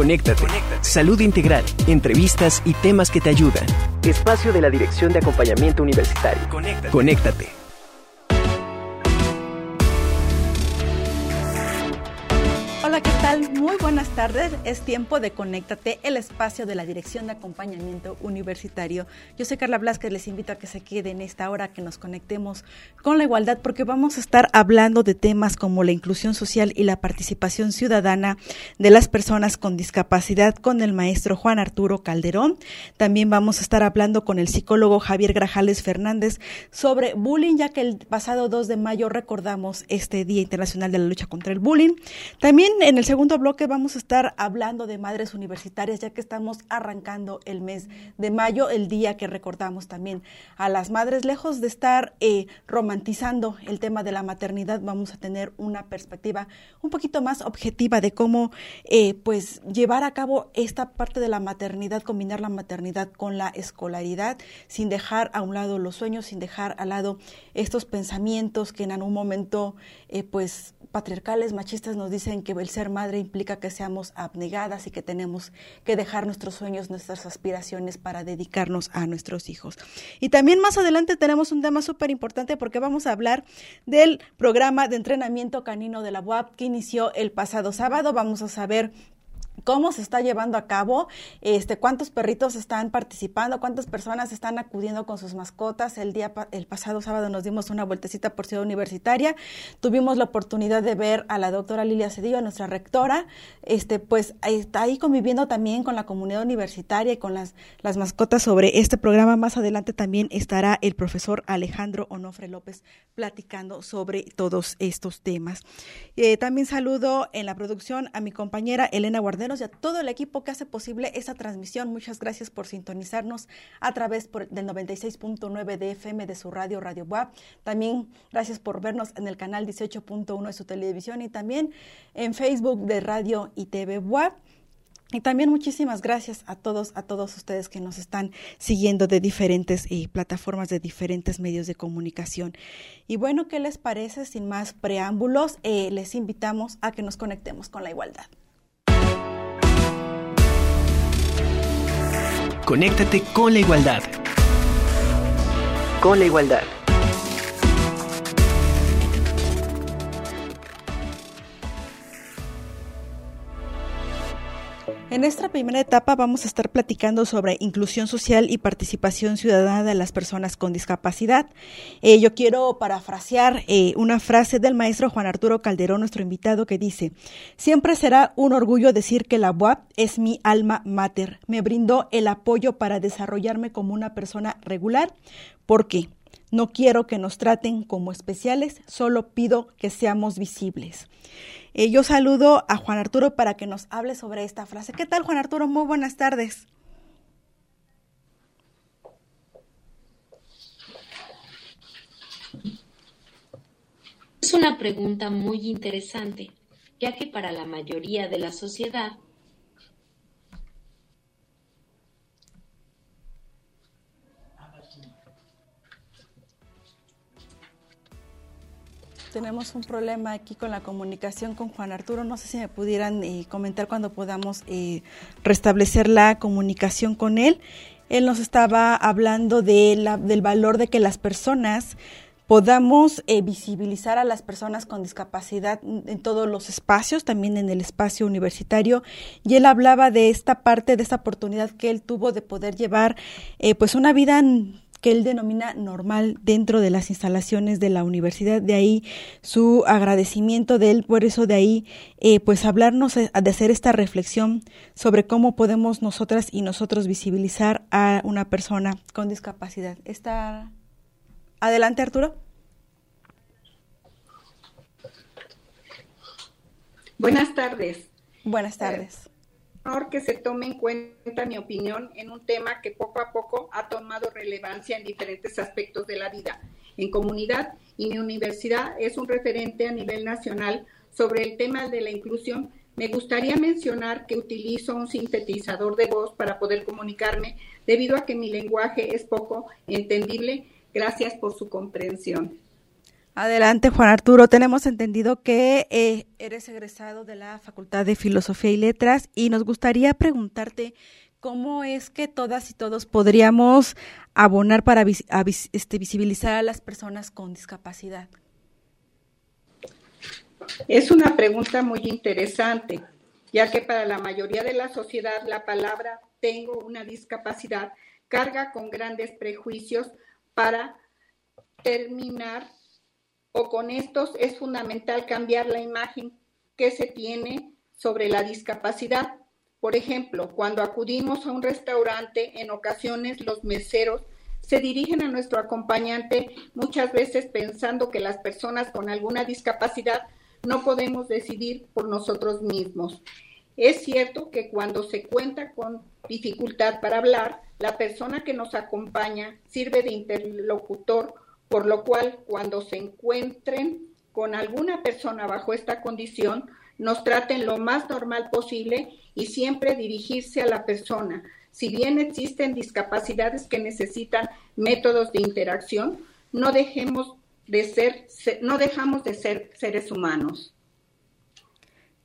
Conéctate. Salud integral, entrevistas y temas que te ayudan. Espacio de la Dirección de Acompañamiento Universitario. Conéctate. Hola, Es tiempo de Conéctate, el espacio de la Dirección de Acompañamiento Universitario. Yo soy Carla Blasquez, les invito a que se queden esta hora, que nos conectemos con la igualdad, porque vamos a estar hablando de temas como la inclusión social y la participación ciudadana de las personas con discapacidad con el maestro Juan Arturo Calderón. También vamos a estar hablando con el psicólogo Javier Grajales Fernández sobre bullying, ya que el pasado 2 de mayo recordamos este Día Internacional de la Lucha contra el Bullying. También en el segundo bloque vamos a estar hablando de madres universitarias, ya que estamos arrancando el mes de mayo, el día que recordamos también a las madres. Lejos de estar eh, romantizando el tema de la maternidad, vamos a tener una perspectiva un poquito más objetiva de cómo eh, pues llevar a cabo esta parte de la maternidad, combinar la maternidad con la escolaridad, sin dejar a un lado los sueños, sin dejar al lado estos pensamientos que en algún momento eh, pues patriarcales, machistas nos dicen que el ser madre implica que abnegadas y que tenemos que dejar nuestros sueños, nuestras aspiraciones para dedicarnos a nuestros hijos. Y también más adelante tenemos un tema súper importante porque vamos a hablar del programa de entrenamiento canino de la UAP que inició el pasado sábado. Vamos a saber cómo se está llevando a cabo, este, cuántos perritos están participando, cuántas personas están acudiendo con sus mascotas. El día el pasado sábado nos dimos una vueltecita por Ciudad Universitaria. Tuvimos la oportunidad de ver a la doctora Lilia Cedillo, nuestra rectora, este, pues está ahí conviviendo también con la comunidad universitaria y con las, las mascotas sobre este programa. Más adelante también estará el profesor Alejandro Onofre López platicando sobre todos estos temas. Eh, también saludo en la producción a mi compañera Elena Y a todo el equipo que hace posible esa transmisión. Muchas gracias por sintonizarnos a través del 96.9 de FM de su radio, Radio WAP. También gracias por vernos en el canal 18.1 de su televisión y también en Facebook de Radio y TV WAP. Y también muchísimas gracias a todos, a todos ustedes que nos están siguiendo de diferentes eh, plataformas, de diferentes medios de comunicación. Y bueno, ¿qué les parece? Sin más preámbulos, eh, les invitamos a que nos conectemos con la igualdad. Conéctate con la igualdad. Con la igualdad. En esta primera etapa vamos a estar platicando sobre inclusión social y participación ciudadana de las personas con discapacidad. Eh, yo quiero parafrasear eh, una frase del maestro Juan Arturo Calderón, nuestro invitado, que dice, siempre será un orgullo decir que la UAP es mi alma mater. Me brindó el apoyo para desarrollarme como una persona regular. ¿Por qué? No quiero que nos traten como especiales, solo pido que seamos visibles. Eh, yo saludo a Juan Arturo para que nos hable sobre esta frase. ¿Qué tal, Juan Arturo? Muy buenas tardes. Es una pregunta muy interesante, ya que para la mayoría de la sociedad Tenemos un problema aquí con la comunicación con Juan Arturo. No sé si me pudieran eh, comentar cuando podamos eh, restablecer la comunicación con él. Él nos estaba hablando de la, del valor de que las personas podamos eh, visibilizar a las personas con discapacidad en todos los espacios, también en el espacio universitario. Y él hablaba de esta parte, de esta oportunidad que él tuvo de poder llevar pues una vida que él denomina normal dentro de las instalaciones de la universidad. De ahí su agradecimiento de él, por eso de ahí, eh, pues hablarnos eh, de hacer esta reflexión sobre cómo podemos nosotras y nosotros visibilizar a una persona con discapacidad. Está adelante, Arturo. Buenas tardes. Buenas tardes que se tome en cuenta mi opinión en un tema que poco a poco ha tomado relevancia en diferentes aspectos de la vida en comunidad y mi universidad es un referente a nivel nacional sobre el tema de la inclusión. Me gustaría mencionar que utilizo un sintetizador de voz para poder comunicarme debido a que mi lenguaje es poco entendible. Gracias por su comprensión. Adelante, Juan Arturo. Tenemos entendido que eh, eres egresado de la Facultad de Filosofía y Letras y nos gustaría preguntarte cómo es que todas y todos podríamos abonar para este, visibilizar a las personas con discapacidad. Es una pregunta muy interesante, ya que para la mayoría de la sociedad la palabra tengo una discapacidad carga con grandes prejuicios para terminar o con estos es fundamental cambiar la imagen que se tiene sobre la discapacidad. Por ejemplo, cuando acudimos a un restaurante, en ocasiones los meseros se dirigen a nuestro acompañante muchas veces pensando que las personas con alguna discapacidad no podemos decidir por nosotros mismos. Es cierto que cuando se cuenta con dificultad para hablar, la persona que nos acompaña sirve de interlocutor por lo cual cuando se encuentren con alguna persona bajo esta condición, nos traten lo más normal posible y siempre dirigirse a la persona. Si bien existen discapacidades que necesitan métodos de interacción, no dejemos de ser, no dejamos de ser seres humanos.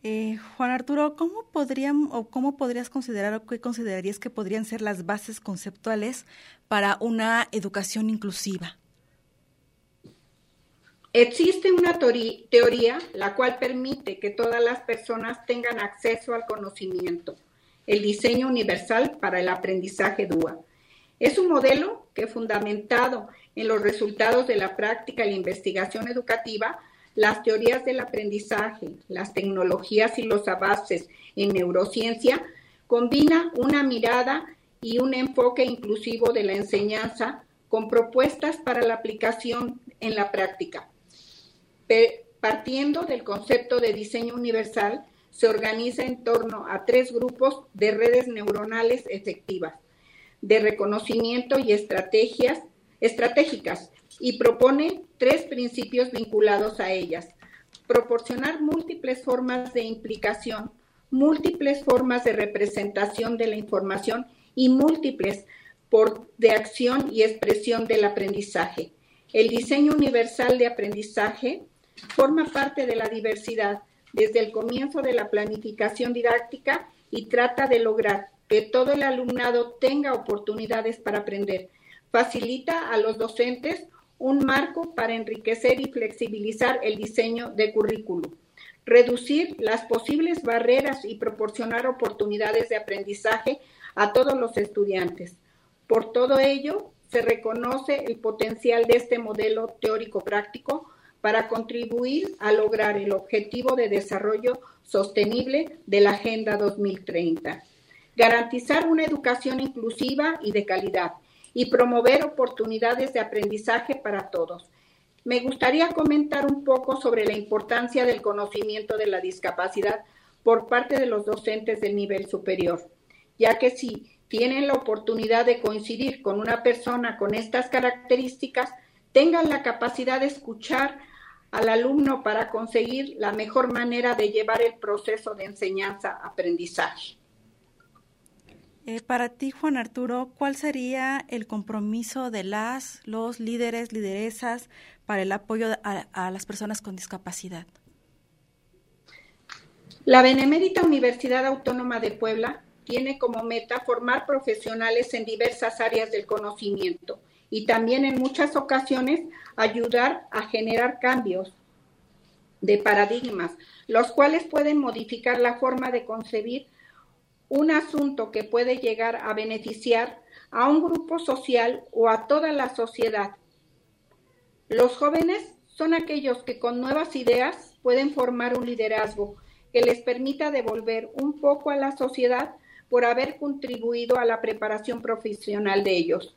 Eh, Juan Arturo, ¿cómo podrían o cómo podrías considerar o qué considerarías que podrían ser las bases conceptuales para una educación inclusiva? Existe una teoría la cual permite que todas las personas tengan acceso al conocimiento, el diseño universal para el aprendizaje DUA. Es un modelo que fundamentado en los resultados de la práctica y la investigación educativa, las teorías del aprendizaje, las tecnologías y los avances en neurociencia, combina una mirada y un enfoque inclusivo de la enseñanza con propuestas para la aplicación en la práctica partiendo del concepto de diseño universal, se organiza en torno a tres grupos de redes neuronales efectivas, de reconocimiento y estrategias estratégicas, y propone tres principios vinculados a ellas. Proporcionar múltiples formas de implicación, múltiples formas de representación de la información y múltiples por, de acción y expresión del aprendizaje. El diseño universal de aprendizaje forma parte de la diversidad desde el comienzo de la planificación didáctica y trata de lograr que todo el alumnado tenga oportunidades para aprender. Facilita a los docentes un marco para enriquecer y flexibilizar el diseño de currículo, reducir las posibles barreras y proporcionar oportunidades de aprendizaje a todos los estudiantes. Por todo ello, se reconoce el potencial de este modelo teórico práctico para contribuir a lograr el objetivo de desarrollo sostenible de la Agenda 2030. Garantizar una educación inclusiva y de calidad y promover oportunidades de aprendizaje para todos. Me gustaría comentar un poco sobre la importancia del conocimiento de la discapacidad por parte de los docentes del nivel superior, ya que si tienen la oportunidad de coincidir con una persona con estas características, tengan la capacidad de escuchar al alumno para conseguir la mejor manera de llevar el proceso de enseñanza-aprendizaje. Eh, para ti, Juan Arturo, ¿cuál sería el compromiso de las, los líderes, lideresas para el apoyo a, a las personas con discapacidad? La Benemérita Universidad Autónoma de Puebla tiene como meta formar profesionales en diversas áreas del conocimiento y también en muchas ocasiones ayudar a generar cambios de paradigmas, los cuales pueden modificar la forma de concebir un asunto que puede llegar a beneficiar a un grupo social o a toda la sociedad. Los jóvenes son aquellos que con nuevas ideas pueden formar un liderazgo que les permita devolver un poco a la sociedad por haber contribuido a la preparación profesional de ellos.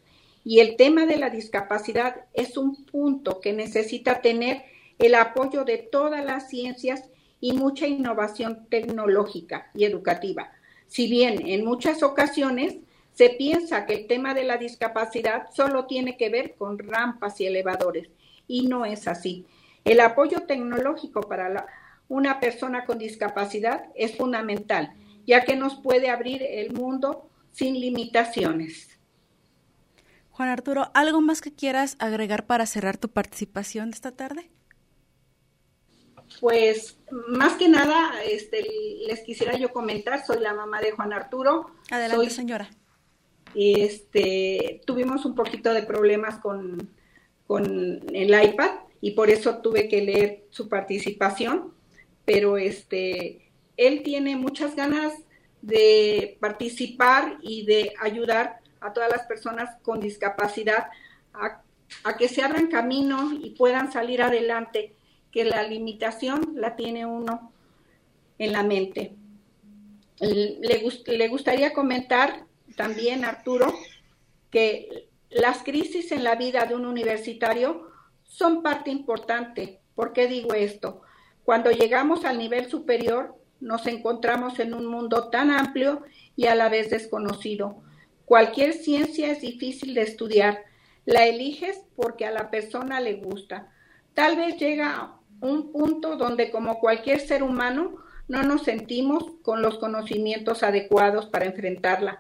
Y el tema de la discapacidad es un punto que necesita tener el apoyo de todas las ciencias y mucha innovación tecnológica y educativa. Si bien en muchas ocasiones se piensa que el tema de la discapacidad solo tiene que ver con rampas y elevadores, y no es así. El apoyo tecnológico para una persona con discapacidad es fundamental, ya que nos puede abrir el mundo sin limitaciones. Juan Arturo, ¿algo más que quieras agregar para cerrar tu participación esta tarde? Pues más que nada, este, les quisiera yo comentar, soy la mamá de Juan Arturo. Adelante, señora. Este, tuvimos un poquito de problemas con, con el iPad y por eso tuve que leer su participación, pero este, él tiene muchas ganas de participar y de ayudar a todas las personas con discapacidad a, que se abran camino y puedan salir adelante que la limitación la tiene uno en la mente. Le, le gustaría comentar también, Arturo, que las crisis en la vida de un universitario son parte importante. ¿Por qué digo esto? Cuando llegamos al nivel superior, nos encontramos en un mundo tan amplio y a la vez desconocido. Cualquier ciencia es difícil de estudiar. La eliges porque a la persona le gusta. Tal vez llega un punto donde como cualquier ser humano no nos sentimos con los conocimientos adecuados para enfrentarla.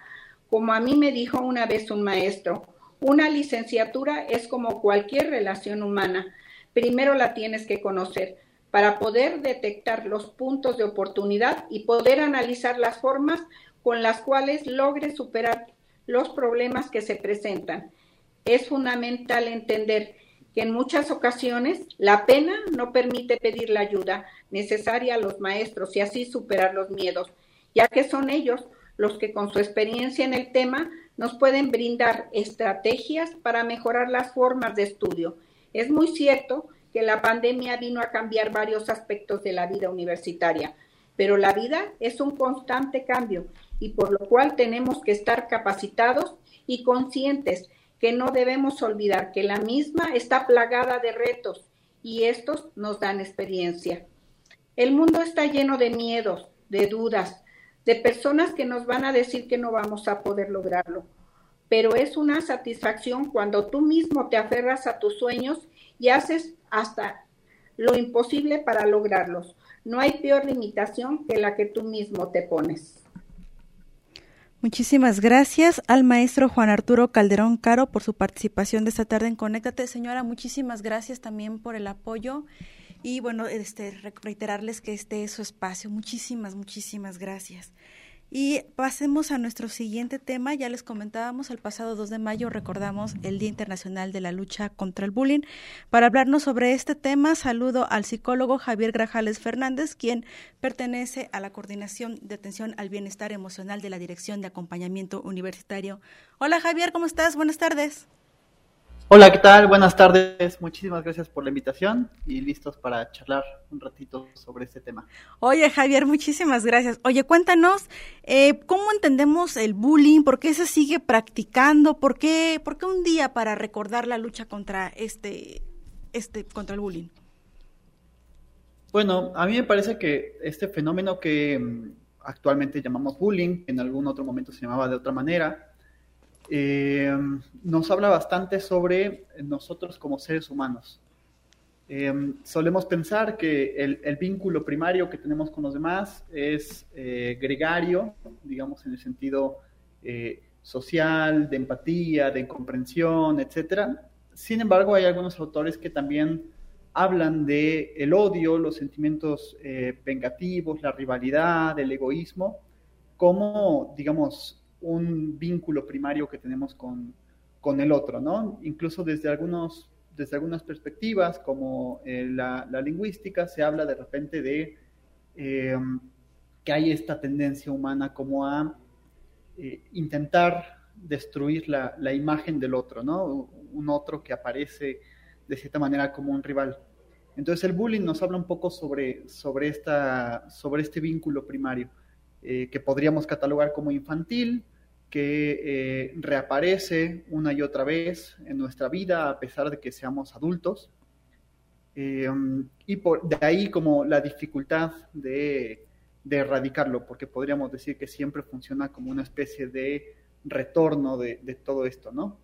Como a mí me dijo una vez un maestro, una licenciatura es como cualquier relación humana. Primero la tienes que conocer para poder detectar los puntos de oportunidad y poder analizar las formas con las cuales logres superar los problemas que se presentan. Es fundamental entender en muchas ocasiones la pena no permite pedir la ayuda necesaria a los maestros y así superar los miedos, ya que son ellos los que con su experiencia en el tema nos pueden brindar estrategias para mejorar las formas de estudio. Es muy cierto que la pandemia vino a cambiar varios aspectos de la vida universitaria, pero la vida es un constante cambio y por lo cual tenemos que estar capacitados y conscientes que no debemos olvidar que la misma está plagada de retos y estos nos dan experiencia. El mundo está lleno de miedos, de dudas, de personas que nos van a decir que no vamos a poder lograrlo. Pero es una satisfacción cuando tú mismo te aferras a tus sueños y haces hasta lo imposible para lograrlos. No hay peor limitación que la que tú mismo te pones. Muchísimas gracias al maestro Juan Arturo Calderón Caro por su participación de esta tarde en Conéctate. Señora, muchísimas gracias también por el apoyo y bueno, este reiterarles que este es su espacio. Muchísimas, muchísimas gracias. Y pasemos a nuestro siguiente tema. Ya les comentábamos, el pasado 2 de mayo recordamos el Día Internacional de la Lucha contra el Bullying. Para hablarnos sobre este tema, saludo al psicólogo Javier Grajales Fernández, quien pertenece a la Coordinación de Atención al Bienestar Emocional de la Dirección de Acompañamiento Universitario. Hola Javier, ¿cómo estás? Buenas tardes. Hola, ¿qué tal? Buenas tardes. Muchísimas gracias por la invitación y listos para charlar un ratito sobre este tema. Oye, Javier, muchísimas gracias. Oye, cuéntanos, eh, ¿cómo entendemos el bullying? ¿Por qué se sigue practicando? ¿Por qué, por qué un día para recordar la lucha contra este, este, contra el bullying? Bueno, a mí me parece que este fenómeno que mm, actualmente llamamos bullying, en algún otro momento se llamaba de otra manera, eh, nos habla bastante sobre nosotros como seres humanos. Eh, solemos pensar que el, vínculo primario que tenemos con los demás es eh, gregario, digamos en el sentido social, de empatía, de comprensión, etc. Sin embargo, hay algunos autores que también hablan de el odio, los sentimientos vengativos, la rivalidad, el egoísmo, como, digamos, un vínculo primario que tenemos con, el otro, ¿no? Incluso desde, algunos, desde algunas perspectivas, como eh, la, lingüística, se habla de repente de em, que hay esta tendencia humana como a eh, intentar destruir la, imagen del otro, ¿no? Un otro que aparece de cierta manera como un rival. Entonces el bullying nos habla un poco sobre, sobre, esta, sobre este vínculo primario. Eh, que podríamos catalogar como infantil, que eh, reaparece una y otra vez en nuestra vida a pesar de que seamos adultos. Eh, y por, de ahí como la dificultad de, erradicarlo, porque podríamos decir que siempre funciona como una especie de retorno de, todo esto, ¿no?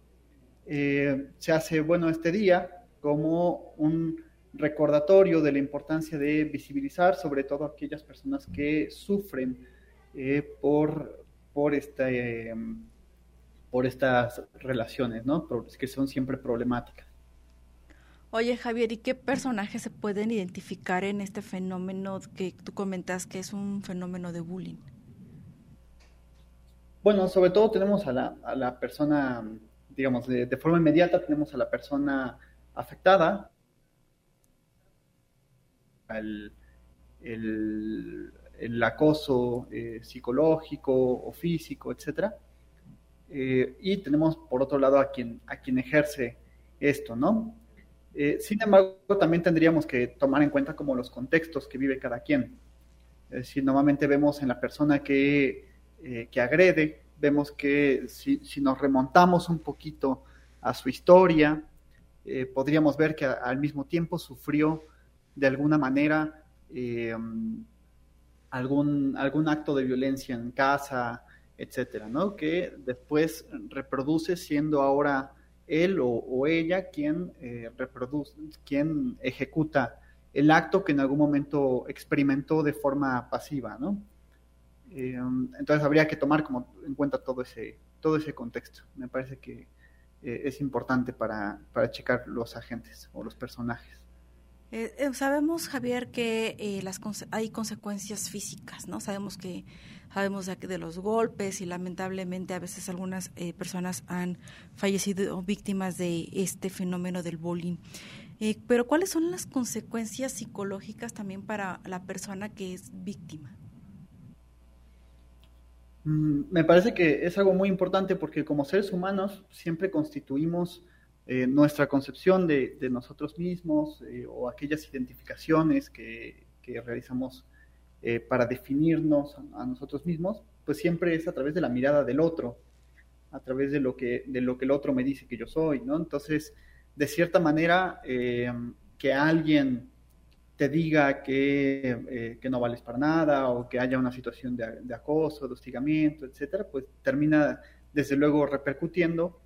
se hace bueno este día como un recordatorio de la importancia de visibilizar sobre todo aquellas personas que sufren eh, por, por, este, por estas relaciones, ¿no? que son siempre problemáticas. Oye, Javier, ¿y qué personajes se pueden identificar en este fenómeno que tú comentas que es un fenómeno de bullying? Bueno, sobre todo tenemos a la, a la persona, digamos, de, forma inmediata tenemos a la persona afectada, el, el, acoso eh, psicológico o físico, etcétera. Eh, y tenemos por otro lado a quien, a quien ejerce esto, ¿no? Eh, sin embargo, también tendríamos que tomar en cuenta como los contextos que vive cada quien. Es decir, normalmente vemos en la persona que, que agrede, vemos que si, si, nos remontamos un poquito a su historia, podríamos ver que al mismo tiempo sufrió de alguna manera algún, algún acto de violencia en casa, etcétera, ¿no? Que después reproduce siendo ahora él o, ella quien eh, reproduce, quien ejecuta el acto que en algún momento experimentó de forma pasiva, ¿no? Eh, entonces habría que tomar como en cuenta todo ese, todo ese contexto. Me parece que eh, es importante para, para checar los agentes o los personajes. Sabemos, Javier, que las hay consecuencias físicas, ¿no? Sabemos que sabemos de, los golpes y lamentablemente a veces algunas eh, personas han fallecido víctimas de este fenómeno del bullying. Eh, pero ¿cuáles son las consecuencias psicológicas también para la persona que es víctima? Mm, me parece que es algo muy importante porque como seres humanos siempre constituimos eh, nuestra concepción de, nosotros mismos o aquellas identificaciones que, realizamos eh, para definirnos a, nosotros mismos, pues siempre es a través de la mirada del otro, a través de lo que, de lo que el otro me dice que yo soy, ¿no? Entonces, de cierta manera, eh, que alguien te diga que, eh, que, no vales para nada o que haya una situación de, de, acoso, de hostigamiento, etcétera, pues termina desde luego repercutiendo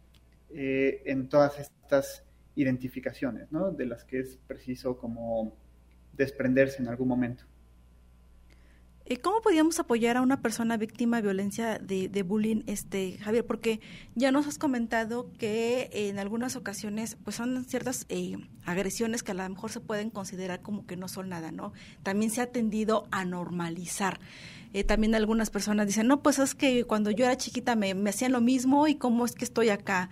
en todas estas identificaciones, ¿no? De las que es preciso como desprenderse en algún momento. Eh, ¿Cómo podríamos apoyar a una persona víctima de violencia de, bullying, este Javier? Porque ya nos has comentado que en algunas ocasiones pues son ciertas eh, agresiones que a lo mejor se pueden considerar como que no son nada, ¿no? También se ha tendido a normalizar. Eh, también algunas personas dicen, no, pues es que cuando yo era chiquita me, me hacían lo mismo y cómo es que estoy acá.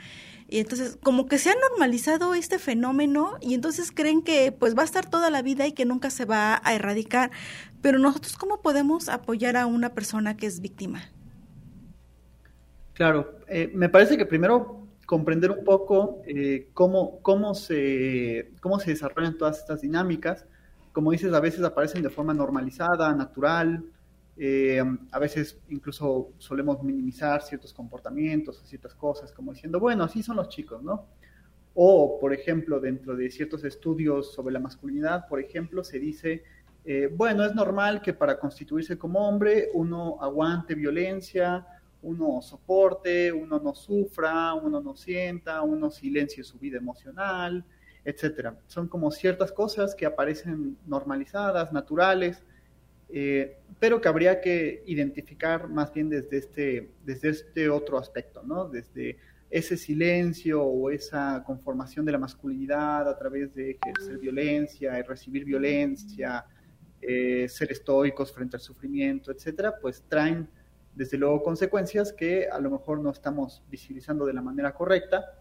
Y entonces, como que se ha normalizado este fenómeno y entonces creen que pues va a estar toda la vida y que nunca se va a erradicar. Pero nosotros, ¿cómo podemos apoyar a una persona que es víctima? Claro, eh, me parece que primero comprender un poco eh, cómo, cómo, se, cómo se desarrollan todas estas dinámicas. Como dices, a veces aparecen de forma normalizada, natural, eh, a veces incluso solemos minimizar ciertos comportamientos o ciertas cosas, como diciendo, bueno, así son los chicos, ¿no? O, por ejemplo, dentro de ciertos estudios sobre la masculinidad, por ejemplo, se dice, eh, bueno, es normal que para constituirse como hombre uno aguante violencia, uno soporte, uno no sufra, uno no sienta, uno silencie su vida emocional, etcétera. Son como ciertas cosas que aparecen normalizadas, naturales, eh, pero que habría que identificar más bien desde este, desde este otro aspecto, ¿no? Desde ese silencio o esa conformación de la masculinidad a través de ejercer violencia y recibir violencia, eh, ser estoicos frente al sufrimiento, etcétera, pues traen desde luego consecuencias que a lo mejor no estamos visibilizando de la manera correcta.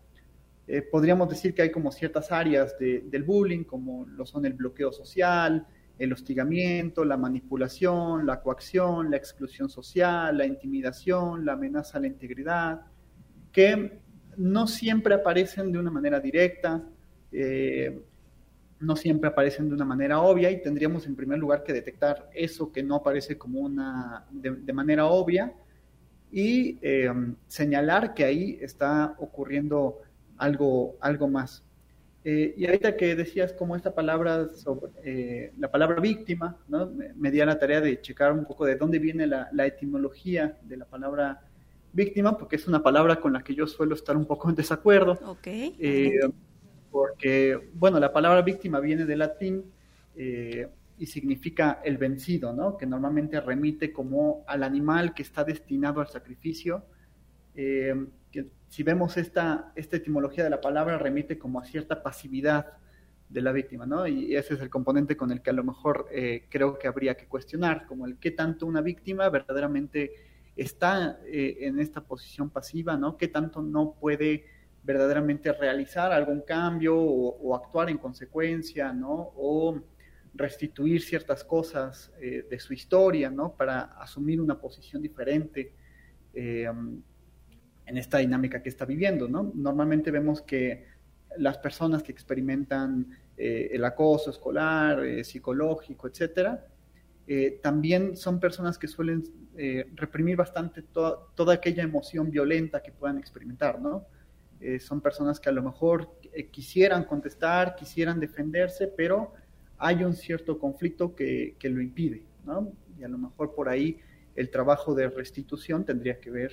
Eh, podríamos decir que hay como ciertas áreas del bullying, como lo son el bloqueo social, el hostigamiento, la manipulación, la coacción, la exclusión social, la intimidación, la amenaza a la integridad, que no siempre aparecen de una manera directa, eh, no siempre aparecen de una manera obvia y tendríamos en primer lugar que detectar eso que no aparece como una de, manera obvia y eh, señalar que ahí está ocurriendo algo, algo más. Eh, y ahorita que decías como esta palabra, sobre, eh, la palabra víctima, ¿no? me, di a la tarea de checar un poco de dónde viene la, etimología de la palabra víctima, porque es una palabra con la que yo suelo estar un poco en desacuerdo. Okay. Eh, porque, bueno, la palabra víctima viene del latín y significa el vencido, ¿no? que normalmente remite como al animal que está destinado al sacrificio si vemos esta, esta etimología de la palabra, remite como a cierta pasividad de la víctima, ¿no? Y ese es el componente con el que a lo mejor eh, creo que habría que cuestionar, como el qué tanto una víctima verdaderamente está eh, en esta posición pasiva, ¿no? Qué tanto no puede verdaderamente realizar algún cambio o, actuar en consecuencia, ¿no? O restituir ciertas cosas eh, de su historia, ¿no? Para asumir una posición diferente en esta dinámica que está viviendo, ¿no? Normalmente vemos que las personas que experimentan eh, el acoso escolar, eh, psicológico, etcétera, eh, también son personas que suelen reprimir bastante toda aquella emoción violenta que puedan experimentar, ¿no? son personas que a lo mejor quisieran contestar, quisieran defenderse, pero hay un cierto conflicto que, que, lo impide, ¿no? Y a lo mejor por ahí el trabajo de restitución tendría que ver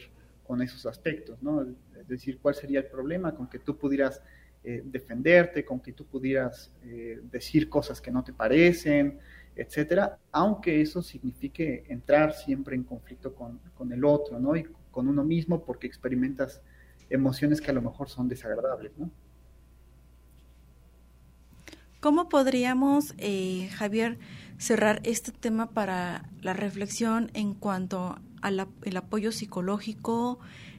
con esos aspectos, ¿no? Es decir, ¿cuál sería el problema con que tú pudieras eh, defenderte, con que tú pudieras eh, decir cosas que no te parecen, etcétera, aunque eso signifique entrar siempre en conflicto con, con, el otro, ¿no? Y con uno mismo porque experimentas emociones que a lo mejor son desagradables, ¿no? ¿Cómo podríamos, eh, Javier, cerrar este tema para la reflexión en cuanto al apoyo psicológico,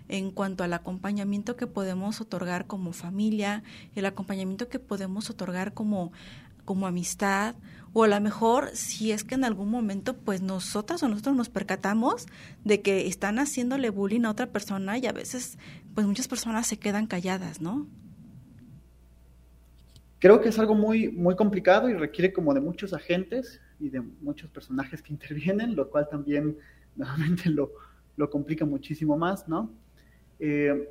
en cuanto al acompañamiento que podemos otorgar como familia, el acompañamiento que podemos otorgar como, como amistad, o a lo mejor si es que en algún momento pues nosotras o nosotros nos percatamos de que están haciéndole bullying a otra persona y a veces pues muchas personas se quedan calladas, ¿no? Creo que es algo muy, muy complicado y requiere como de muchos agentes y de muchos personajes que intervienen, lo cual también nuevamente lo, lo complica muchísimo más, ¿no? Eh,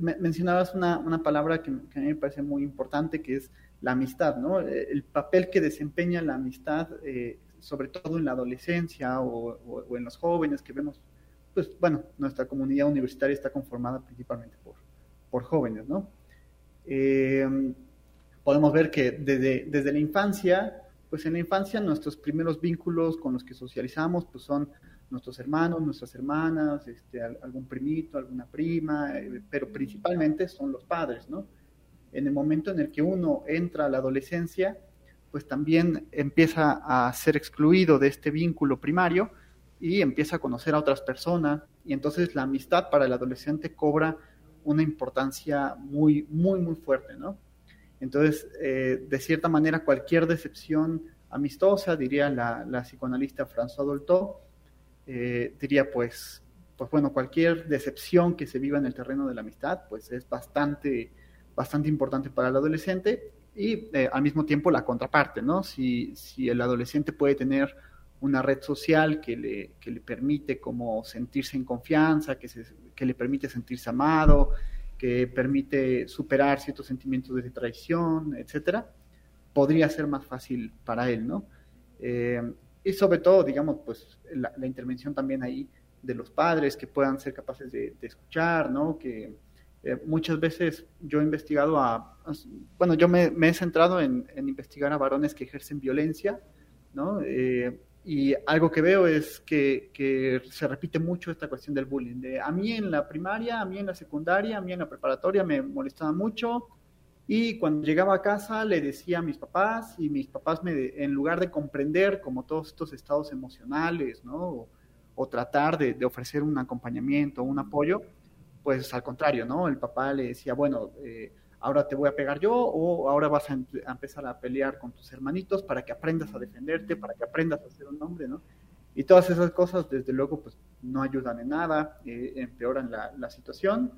mencionabas una, una palabra que, a mí me parece muy importante, que es la amistad, ¿no? Eh, el papel que desempeña la amistad, eh, sobre todo en la adolescencia o, en los jóvenes que vemos, pues bueno, nuestra comunidad universitaria está conformada principalmente por, por jóvenes, ¿no? podemos ver que desde, desde la infancia, pues en la infancia nuestros primeros vínculos con los que socializamos, pues son nuestros hermanos, nuestras hermanas, este, algún primito, alguna prima, eh, pero principalmente son los padres, ¿no? En el momento en el que uno entra a la adolescencia, pues también empieza a ser excluido de este vínculo primario y empieza a conocer a otras personas y entonces la amistad para el adolescente cobra una importancia muy, muy, muy fuerte, ¿no? Entonces, eh, de cierta manera, cualquier decepción amistosa, diría la, psicoanalista François Dolto, eh, diría pues, pues bueno, cualquier decepción que se viva en el terreno de la amistad, pues es bastante, bastante importante para el adolescente y eh, al mismo tiempo la contraparte, ¿no? Si, si el adolescente puede tener una red social que le, que le permite como sentirse en confianza, que, se, que le permite sentirse amado, que permite superar ciertos sentimientos de traición, etcétera, podría ser más fácil para él, ¿no? Eh, y sobre todo, digamos, pues la, intervención también ahí de los padres que puedan ser capaces de, escuchar, ¿no? Que eh, muchas veces yo he investigado a, bueno, yo me, he centrado en, investigar a varones que ejercen violencia, ¿no? Eh, y algo que veo es que, que, se repite mucho esta cuestión del bullying. De, a mí en la primaria, a mí en la secundaria, a mí en la preparatoria me molestaba mucho, y cuando llegaba a casa le decía a mis papás y mis papás me, en lugar de comprender como todos estos estados emocionales, ¿no? O, tratar de, ofrecer un acompañamiento, un apoyo, pues al contrario, ¿no? El papá le decía, bueno, eh, ahora te voy a pegar yo o ahora vas a, empezar a pelear con tus hermanitos para que aprendas a defenderte, para que aprendas a ser un hombre, ¿no? Y todas esas cosas, desde luego, pues no ayudan en nada, eh, empeoran la situación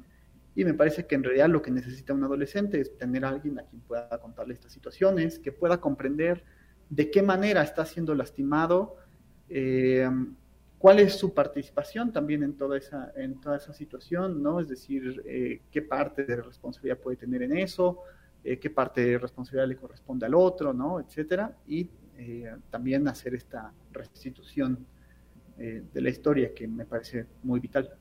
y me parece que en realidad lo que necesita un adolescente es tener alguien a quien pueda contarle estas situaciones, que pueda comprender de qué manera está siendo lastimado, eh, cuál es su participación también en toda esa, en toda esa situación, ¿no? Es decir, eh, qué parte de responsabilidad puede tener en eso, eh, qué parte de responsabilidad le corresponde al otro, ¿no? Etcétera. Y también hacer esta restitución de la historia que me parece muy vital.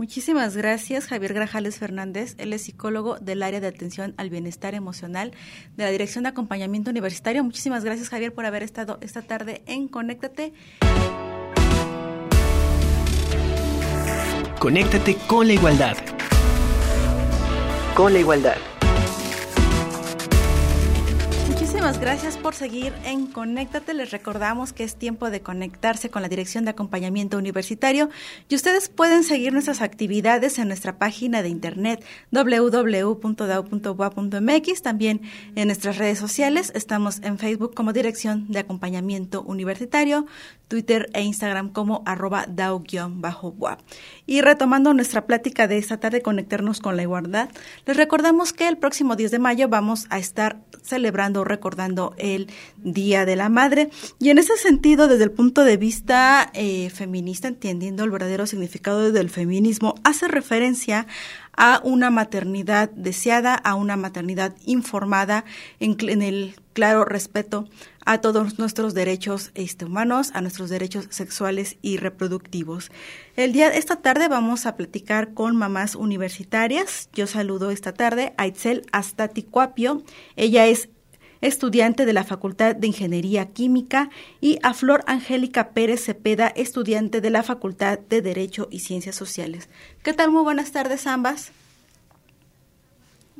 Muchísimas gracias, Javier Grajales Fernández. Él es psicólogo del área de atención al bienestar emocional de la Dirección de Acompañamiento Universitario. Muchísimas gracias, Javier, por haber estado esta tarde en Conéctate. Conéctate con la igualdad. Con la igualdad. Gracias por seguir en Conéctate. Les recordamos que es tiempo de conectarse con la Dirección de Acompañamiento Universitario y ustedes pueden seguir nuestras actividades en nuestra página de internet www.dau.ua.mx, también en nuestras redes sociales. Estamos en Facebook como Dirección de Acompañamiento Universitario, Twitter e Instagram como arroba dau-wap. Y retomando nuestra plática de esta tarde, conectarnos con la igualdad, les recordamos que el próximo 10 de mayo vamos a estar celebrando, recordando el Día de la Madre. Y en ese sentido, desde el punto de vista eh, feminista, entendiendo el verdadero significado del feminismo, hace referencia a una maternidad deseada, a una maternidad informada en, el claro respeto a todos nuestros derechos este, humanos, a nuestros derechos sexuales y reproductivos. El día esta tarde vamos a platicar con mamás universitarias. Yo saludo esta tarde a Itzel Astaticuapio. Ella es estudiante de la Facultad de Ingeniería Química, y a Flor Angélica Pérez Cepeda, estudiante de la Facultad de Derecho y Ciencias Sociales. ¿Qué tal? Muy buenas tardes ambas.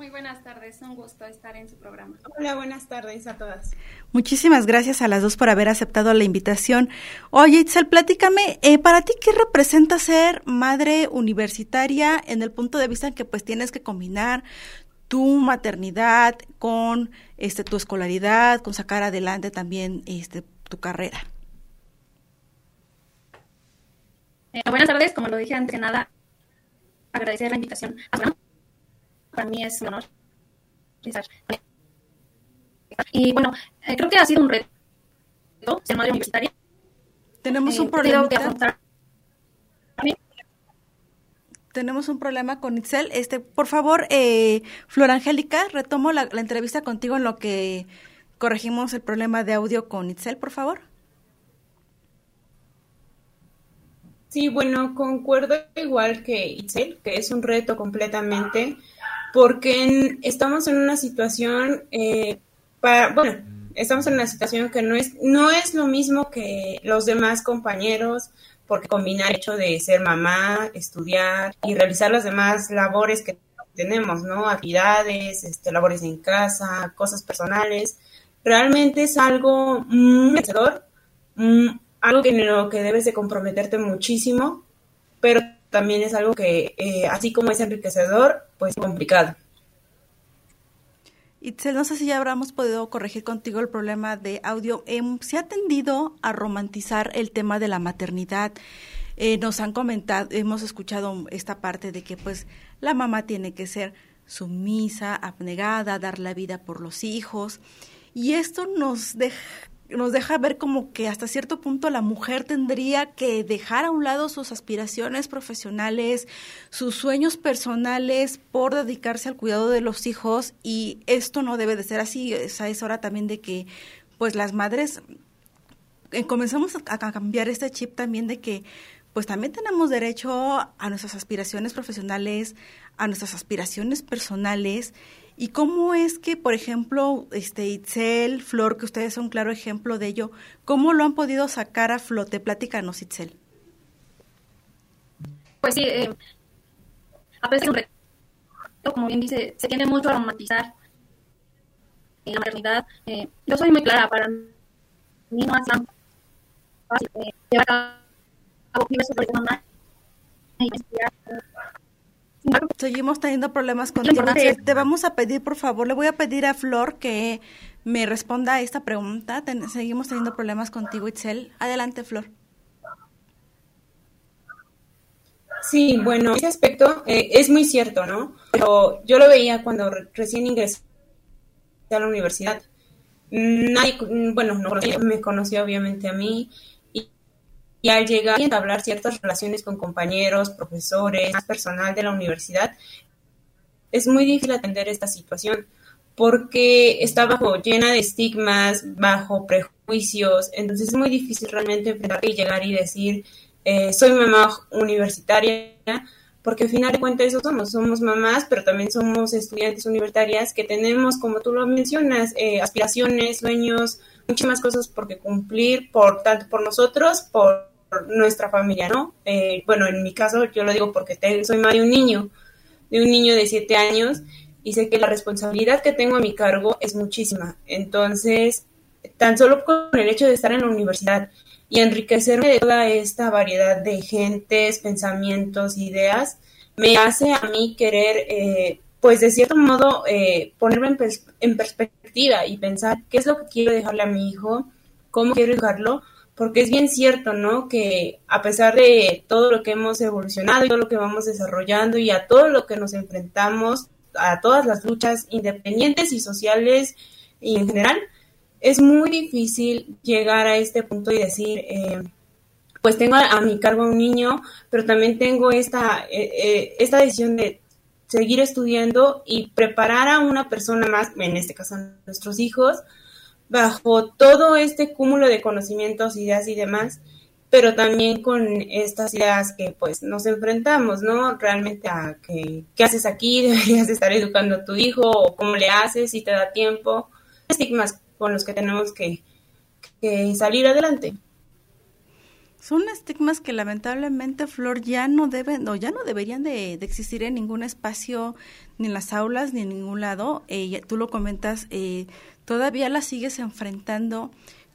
Muy buenas tardes, un gusto estar en su programa. Hola, buenas tardes a todas. Muchísimas gracias a las dos por haber aceptado la invitación. Oye, Itzel, platícame, eh, ¿para ti qué representa ser madre universitaria en el punto de vista en que pues tienes que combinar tu maternidad con este tu escolaridad, con sacar adelante también este tu carrera? Eh, buenas tardes, como lo dije antes que nada, agradecer la invitación. Para mí es un honor Y bueno, eh, creo que ha sido un reto ser madre universitaria. Tenemos un eh, problema. Tenemos un problema con Itzel. Este, por favor, eh, Flor Angélica, retomo la, entrevista contigo en lo que corregimos el problema de audio con Itzel, por favor. Sí, bueno, concuerdo igual que Itzel, que es un reto completamente porque estamos en una situación, eh, para, bueno, estamos en una situación que no es, no es lo mismo que los demás compañeros, porque combina el hecho de ser mamá, estudiar y realizar las demás labores que tenemos, ¿no? Actividades, este, labores en casa, cosas personales. Realmente es algo muy vencedor, mm, algo que en lo que debes de comprometerte muchísimo, pero también es algo que, eh, así como es enriquecedor, pues complicado. Itzel, no sé si ya habríamos podido corregir contigo el problema de audio. Em, se ha tendido a romantizar el tema de la maternidad. Eh, nos han comentado, hemos escuchado esta parte de que pues la mamá tiene que ser sumisa, abnegada, dar la vida por los hijos. Y esto nos deja nos deja ver como que hasta cierto punto la mujer tendría que dejar a un lado sus aspiraciones profesionales, sus sueños personales por dedicarse al cuidado de los hijos y esto no debe de ser así. Es, es hora también de que pues las madres eh, comenzamos a, a cambiar este chip también de que pues también tenemos derecho a nuestras aspiraciones profesionales, a nuestras aspiraciones personales ¿Y cómo es que, por ejemplo, este Itzel, Flor, que ustedes son un claro ejemplo de ello, cómo lo han podido sacar a flote? Platícanos, Itzel. Pues sí, eh, a pesar de como bien dice, se tiende mucho a romantizar en la maternidad. Eh, yo soy muy clara, para mí no es tan fácil eh, llevar a cabo y Seguimos teniendo problemas con Te vamos a pedir, por favor, le voy a pedir a Flor que me responda a esta pregunta. seguimos teniendo problemas contigo, Itzel. Adelante, Flor. Sí, bueno, ese aspecto eh, es muy cierto, ¿no? Pero yo lo veía cuando recién ingresé a la universidad. Nadie, bueno, no me conoció obviamente a mí y al llegar y entablar ciertas relaciones con compañeros, profesores, más personal de la universidad, es muy difícil atender esta situación porque está bajo llena de estigmas, bajo prejuicios, entonces es muy difícil realmente enfrentar y llegar y decir eh, soy mamá universitaria, porque al final de cuentas eso somos, somos mamás, pero también somos estudiantes universitarias que tenemos, como tú lo mencionas, eh, aspiraciones, sueños, muchas más cosas por cumplir, por tanto por nosotros, por nuestra familia, ¿no? Eh, bueno, en mi caso yo lo digo porque soy madre de un niño, de un niño de siete años y sé que la responsabilidad que tengo a mi cargo es muchísima. Entonces, tan solo con el hecho de estar en la universidad y enriquecerme de toda esta variedad de gentes, pensamientos, ideas, me hace a mí querer, eh, pues de cierto modo, eh, ponerme en, en, perspectiva y pensar qué es lo que quiero dejarle a mi hijo, cómo quiero educarlo, porque es bien cierto, ¿no? Que a pesar de todo lo que hemos evolucionado y todo lo que vamos desarrollando y a todo lo que nos enfrentamos, a todas las luchas independientes y sociales y en general, es muy difícil llegar a este punto y decir, eh, pues tengo a, mi cargo a un niño, pero también tengo esta, eh, eh, esta decisión de seguir estudiando y preparar a una persona más, en este caso a nuestros hijos, bajo todo este cúmulo de conocimientos, ideas y demás, pero también con estas ideas que pues nos enfrentamos, ¿no? Realmente a que, ¿qué haces aquí? ¿Deberías estar educando a tu hijo? ¿O cómo le haces? ¿Si te da tiempo? Estigmas con los que tenemos que, salir adelante. Son estigmas que lamentablemente, Flor, ya no deben o ya no deberían de, existir en ningún espacio, ni en las aulas, ni en ningún lado. Eh, tú lo comentas, eh, todavía las sigues enfrentando.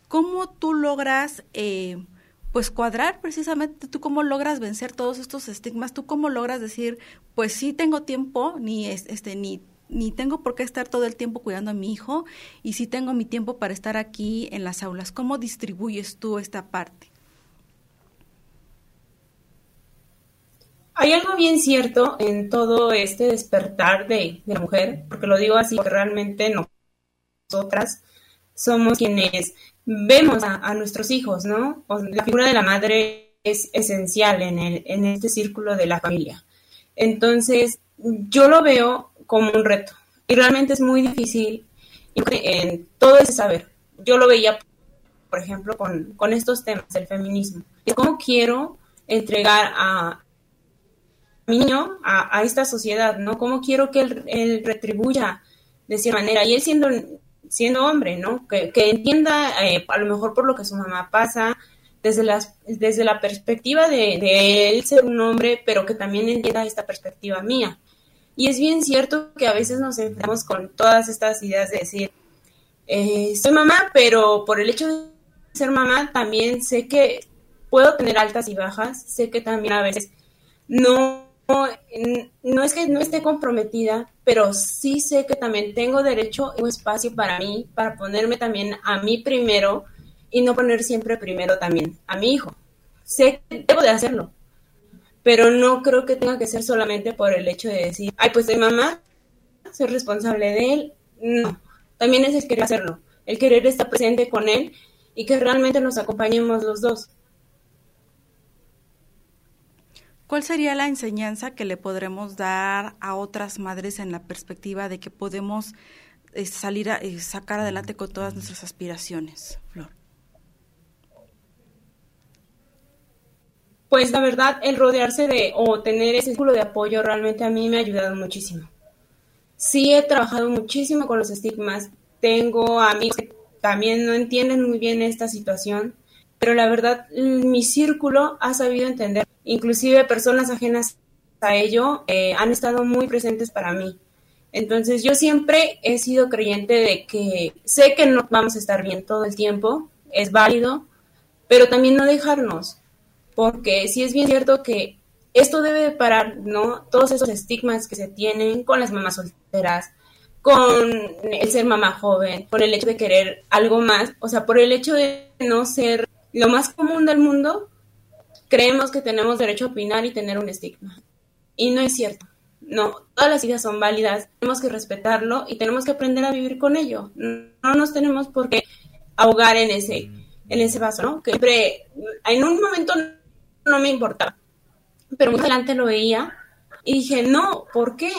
¿Cómo tú logras, eh, pues, cuadrar precisamente, tú cómo logras vencer todos estos estigmas? ¿Tú cómo logras decir, pues sí tengo tiempo, ni, este, ni ni tengo por qué estar todo el tiempo cuidando a mi hijo y si tengo mi tiempo para estar aquí en las aulas. ¿Cómo distribuyes tú esta parte? Hay algo bien cierto en todo este despertar de, la mujer, porque lo digo así, porque realmente nosotras somos quienes vemos a, nuestros hijos, ¿no? la figura de la madre es esencial en, el, en este círculo de la familia. Entonces, yo lo veo como un reto. Y realmente es muy difícil en todo ese saber. Yo lo veía, por ejemplo, con, con estos temas del feminismo. ¿Cómo quiero entregar a mi niño a, esta sociedad? ¿no? ¿Cómo quiero que él, retribuya de cierta manera? Y él siendo, siendo hombre, ¿no? Que, entienda eh, a lo mejor por lo que su mamá pasa, desde, las, desde la perspectiva de, de, él ser un hombre, pero que también entienda esta perspectiva mía. Y es bien cierto que a veces nos enfrentamos con todas estas ideas de decir, eh, soy mamá, pero por el hecho de ser mamá también sé que puedo tener altas y bajas, sé que también a veces no, no es que no esté comprometida, pero sí sé que también tengo derecho a un espacio para mí, para ponerme también a mí primero y no poner siempre primero también a mi hijo. Sé que debo de hacerlo, pero no creo que tenga que ser solamente por el hecho de decir, ay, pues soy mamá, soy responsable de él. No, también es el querer hacerlo, el querer estar presente con él y que realmente nos acompañemos los dos. ¿Cuál sería la enseñanza que le podremos dar a otras madres en la perspectiva de que podemos eh, salir a eh, sacar adelante con todas nuestras aspiraciones, Flor? Pues la verdad, el rodearse de o tener ese círculo de apoyo realmente a mí me ha ayudado muchísimo. Sí he trabajado muchísimo con los estigmas. Tengo amigos que también no entienden muy bien esta situación, pero la verdad mi círculo ha sabido entender. Inclusive personas ajenas a ello eh, han estado muy presentes para mí. Entonces yo siempre he sido creyente de que sé que no vamos a estar bien todo el tiempo, es válido, pero también no dejarnos porque sí es bien cierto que esto debe parar, ¿no? Todos esos estigmas que se tienen con las mamás solteras, con el ser mamá joven, por el hecho de querer algo más, o sea, por el hecho de no ser lo más común del mundo, creemos que tenemos derecho a opinar y tener un estigma. Y no es cierto. No, todas las ideas son válidas, tenemos que respetarlo y tenemos que aprender a vivir con ello. No nos tenemos por qué ahogar en ese, en ese vaso, ¿no? Que siempre, en un momento no me importaba. Pero más adelante lo veía y dije, no, ¿por qué?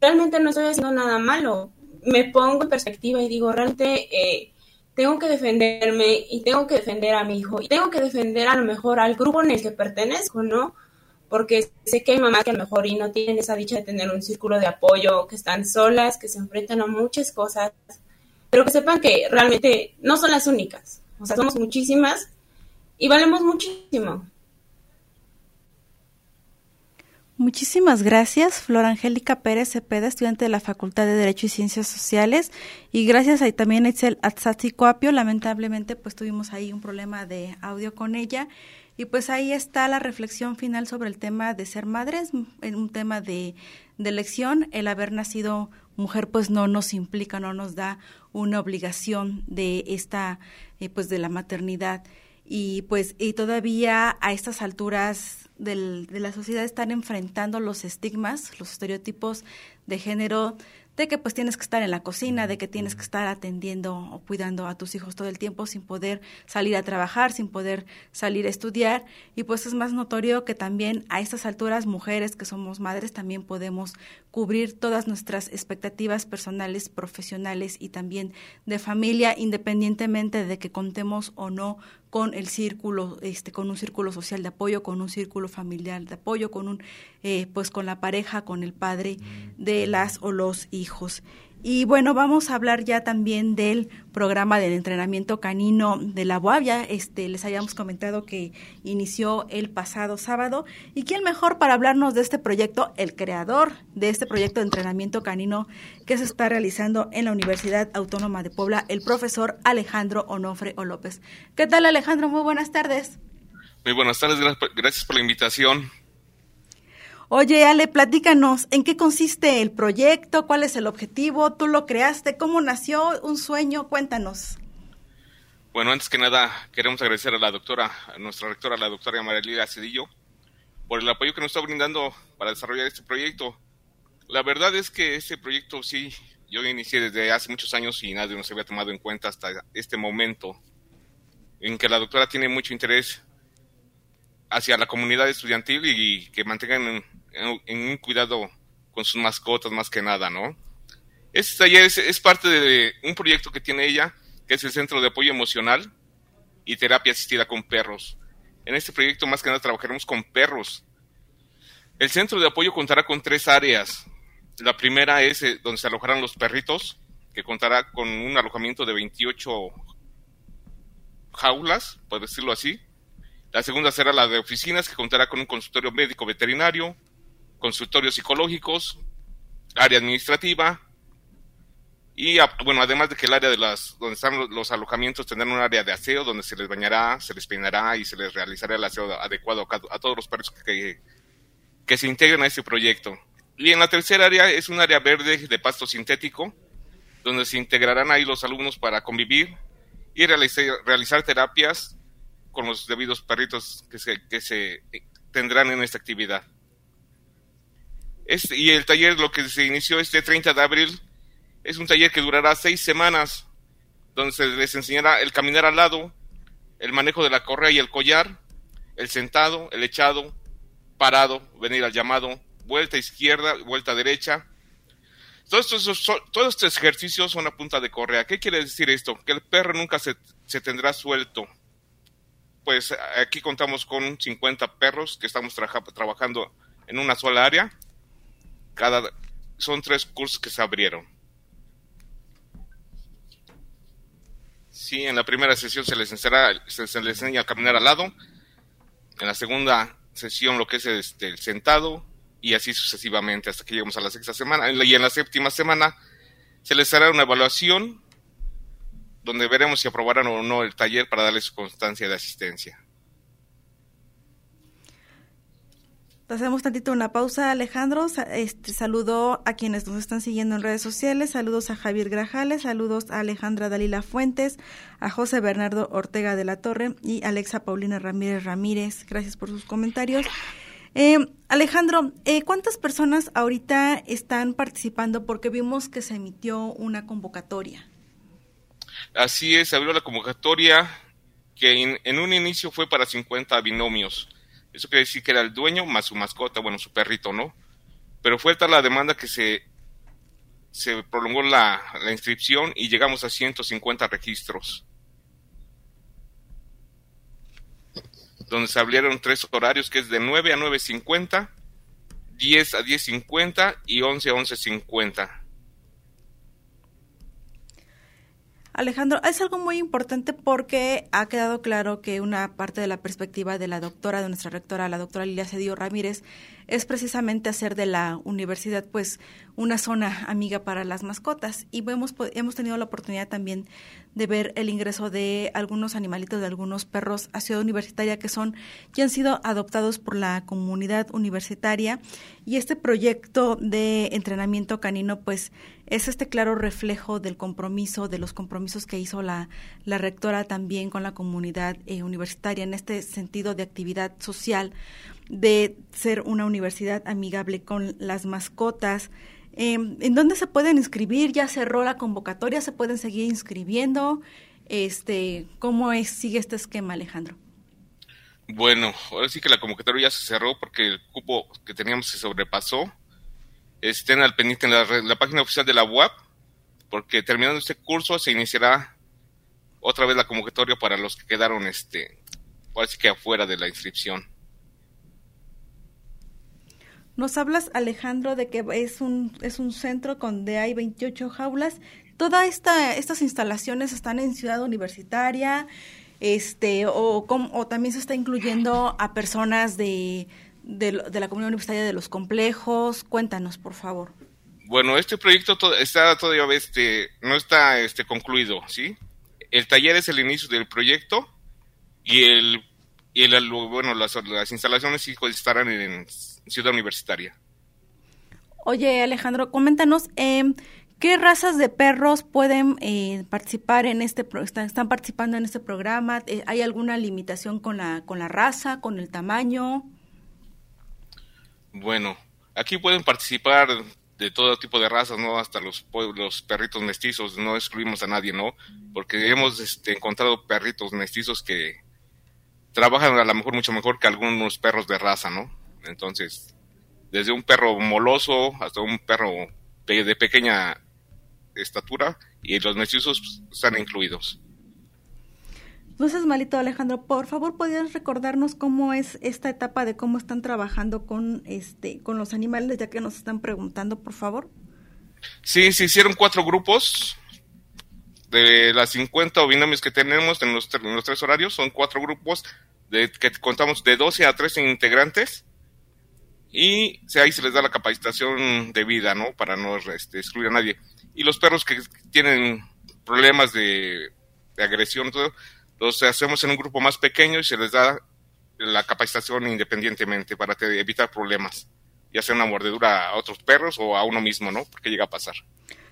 Realmente no estoy haciendo nada malo. Me pongo en perspectiva y digo, realmente eh, tengo que defenderme y tengo que defender a mi hijo y tengo que defender a lo mejor al grupo en el que pertenezco, ¿no? Porque sé que hay mamás que a lo mejor y no tienen esa dicha de tener un círculo de apoyo, que están solas, que se enfrentan a muchas cosas, pero que sepan que realmente no son las únicas. O sea, somos muchísimas y valemos muchísimo. Muchísimas gracias, Flor Angélica Pérez Cepeda, estudiante de la Facultad de Derecho y Ciencias Sociales, y gracias a también a Itzel Coapio. Lamentablemente, pues tuvimos ahí un problema de audio con ella, y pues ahí está la reflexión final sobre el tema de ser madres, un tema de, de elección. El haber nacido mujer, pues no nos implica, no nos da una obligación de esta, eh, pues de la maternidad y pues y todavía a estas alturas del, de la sociedad están enfrentando los estigmas, los estereotipos de género de que pues tienes que estar en la cocina, de que tienes que estar atendiendo o cuidando a tus hijos todo el tiempo sin poder salir a trabajar, sin poder salir a estudiar. Y pues es más notorio que también a estas alturas mujeres que somos madres también podemos cubrir todas nuestras expectativas personales, profesionales y también de familia, independientemente de que contemos o no con el círculo, este, con un círculo social de apoyo, con un círculo familiar de apoyo, con un, eh, pues con la pareja, con el padre de las o los hijos. Y bueno, vamos a hablar ya también del programa del entrenamiento canino de la Boavia. Este, les habíamos comentado que inició el pasado sábado. ¿Y quién mejor para hablarnos de este proyecto? El creador de este proyecto de entrenamiento canino que se está realizando en la Universidad Autónoma de Puebla, el profesor Alejandro Onofre O. López. ¿Qué tal, Alejandro? Muy buenas tardes. Muy buenas tardes, gracias por la invitación. Oye, Ale, platícanos, ¿en qué consiste el proyecto? ¿Cuál es el objetivo? ¿Tú lo creaste? ¿Cómo nació un sueño? Cuéntanos. Bueno, antes que nada, queremos agradecer a la doctora, a nuestra rectora, la doctora María Cedillo, por el apoyo que nos está brindando para desarrollar este proyecto. La verdad es que este proyecto sí, yo inicié desde hace muchos años y nadie nos había tomado en cuenta hasta este momento, en que la doctora tiene mucho interés hacia la comunidad estudiantil y que mantengan en, un cuidado con sus mascotas más que nada, ¿no? Este taller es, parte de un proyecto que tiene ella, que es el Centro de Apoyo Emocional y Terapia Asistida con Perros. En este proyecto más que nada trabajaremos con perros. El centro de apoyo contará con tres áreas. La primera es eh, donde se alojarán los perritos, que contará con un alojamiento de 28 jaulas, por decirlo así. La segunda será la de oficinas, que contará con un consultorio médico veterinario, consultorios psicológicos, área administrativa y bueno, además de que el área de las donde están los alojamientos tendrán un área de aseo donde se les bañará, se les peinará y se les realizará el aseo adecuado a, todos los perros que, se integran a este proyecto. Y en la tercera área es un área verde de pasto sintético, donde se integrarán ahí los alumnos para convivir y realizar, realizar terapias con los debidos perritos que se, que se tendrán en esta actividad. Este, y el taller, lo que se inició este 30 de abril, es un taller que durará seis semanas, donde se les enseñará el caminar al lado, el manejo de la correa y el collar, el sentado, el echado, parado, venir al llamado, vuelta izquierda, vuelta derecha. Todos estos, ejercicios son a punta de correa. ¿Qué quiere decir esto? Que el perro nunca se, se tendrá suelto. Pues aquí contamos con 50 perros que estamos trabajando en una sola área cada, son tres cursos que se abrieron. Sí, en la primera sesión se les, enseñará, se, les enseña a caminar al lado. En la segunda sesión lo que es este, el sentado y así sucesivamente hasta que lleguemos a la sexta semana. Y en la séptima semana se les hará una evaluación donde veremos si aprobarán o no el taller para darles constancia de asistencia. Hacemos tantito una pausa, Alejandro. Este, a quienes nos están siguiendo en redes sociales. Saludos a Javier Grajales, saludos a Alejandra Dalila Fuentes, a José Bernardo Ortega de la Torre y Alexa Paulina Ramírez Ramírez. Gracias por sus comentarios. Eh, Alejandro, eh, ¿cuántas personas ahorita están participando? Porque vimos que se emitió una convocatoria. Así es, abrió la convocatoria que en un inicio fue para 50 binomios eso quiere decir que era el dueño más su mascota, bueno, su perrito, ¿no? Pero fue tal la demanda que se, se prolongó la, inscripción y llegamos a 150 registros. Donde se abrieron tres horarios, que es de 9 a 9.50, 10 a 10.50 y 11 a 11.50. Alejandro, es algo muy importante porque ha quedado claro que una parte de la perspectiva de la doctora, de nuestra rectora, la doctora Lilia Cedillo Ramírez, es precisamente hacer de la universidad pues una zona amiga para las mascotas. Y hemos, hemos tenido la oportunidad también de ver el ingreso de algunos animalitos, de algunos perros a Ciudad Universitaria que son que han sido adoptados por la comunidad universitaria y este proyecto de entrenamiento canino pues es este claro reflejo del compromiso, de los compromisos que hizo la, la rectora también con la comunidad eh, universitaria en este sentido de actividad social, de ser una universidad amigable con las mascotas. Em, ¿En dónde se pueden inscribir? ¿Ya cerró la convocatoria? ¿Se pueden seguir inscribiendo? Este, ¿Cómo es, sigue este esquema, Alejandro? Bueno, ahora sí que la convocatoria ya se cerró porque el cupo que teníamos se sobrepasó estén al pendiente en la, página oficial de la UAP, porque terminando este curso se iniciará otra vez la convocatoria para los que quedaron este, así que afuera de la inscripción. Nos hablas, Alejandro, de que es un, es un centro donde hay 28 jaulas. Todas esta, estas instalaciones están en Ciudad Universitaria, este, o, o también se está incluyendo a personas de, de, la comunidad universitaria de los complejos. Cuéntanos, por favor. Bueno, este proyecto está todavía este, no está este, concluido, ¿sí? El taller es el inicio del proyecto y el, y el bueno, las, las instalaciones estarán en Ciudad Universitaria. Oye, Alejandro, coméntanos, eh, ¿qué razas de perros pueden eh, participar en este, están, están participando en este programa? Eh, ¿Hay alguna limitación con la, con la raza, con el tamaño? Bueno, aquí pueden participar de todo tipo de razas, ¿no? Hasta los, los perritos mestizos, no excluimos a nadie, ¿no? Porque hemos este, encontrado perritos mestizos que trabajan a lo mejor mucho mejor que algunos perros de raza, ¿no? Entonces, desde un perro moloso hasta un perro de pequeña estatura y los mestizos pues, están incluidos. Seas malito, Alejandro. Por favor, ¿podrías recordarnos cómo es esta etapa de cómo están trabajando con este con los animales, ya que nos están preguntando, por favor? Sí, se hicieron cuatro grupos. De las 50 binomios que tenemos en los, los tres horarios, son cuatro grupos de, que contamos de 12 a 13 integrantes. Y ahí se les da la capacitación de vida, ¿no? Para no este, excluir a nadie. Y los perros que tienen problemas de, agresión, todo, los hacemos en un grupo más pequeño y se les da la capacitación independientemente para evitar problemas, ya sea una mordedura a otros perros o a uno mismo, ¿no? Porque llega a pasar.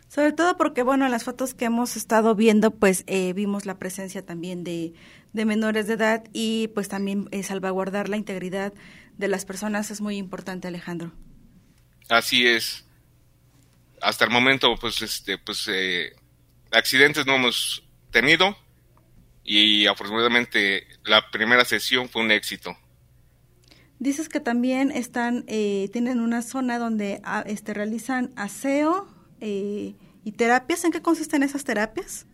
Sobre todo porque, bueno, en las fotos que hemos estado viendo, pues eh, vimos la presencia también de, menores de edad y pues también eh, salvaguardar la integridad de las personas es muy importante, Alejandro. Así es. Hasta el momento, pues, este, pues, eh, accidentes no hemos tenido y afortunadamente la primera sesión fue un éxito. Dices que también están, eh, tienen una zona donde ah, este, realizan aseo eh, y terapias. ¿En qué consisten esas terapias?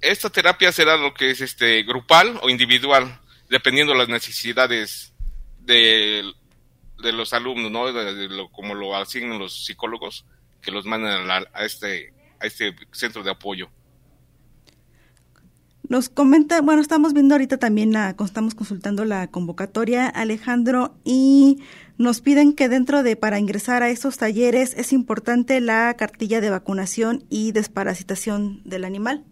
Esta terapia será lo que es este grupal o individual, dependiendo de las necesidades de, de los alumnos, ¿no? De, como lo asignan los psicólogos que los mandan a, este, a este centro de apoyo. Nos comenta, bueno, estamos viendo ahorita también la, estamos consultando la convocatoria, Alejandro, y nos piden que dentro de, para ingresar a estos talleres, es importante la cartilla de vacunación y desparasitación del animal.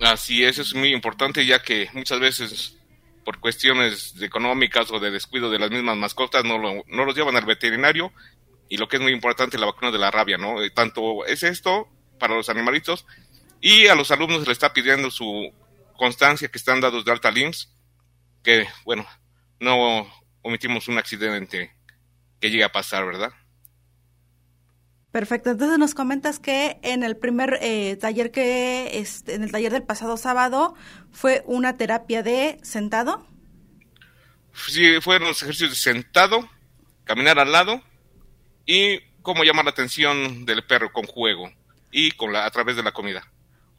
Así es, es muy importante, ya que muchas veces por cuestiones económicas o de descuido de las mismas mascotas no, no los llevan al veterinario y lo que es muy importante la vacuna de la rabia, ¿no? Eh, tanto es esto para los animalitos y a los alumnos se les está pidiendo su constancia que están dados de alta LIMS, que, bueno, no omitimos un accidente que llegue a pasar, ¿verdad? Perfecto. Entonces nos comentas que en el primer eh, taller que, este, en el taller del pasado sábado, fue una terapia de sentado. Sí, fueron los ejercicios de sentado, caminar al lado y cómo llamar la atención del perro con juego y con la, a través de la comida.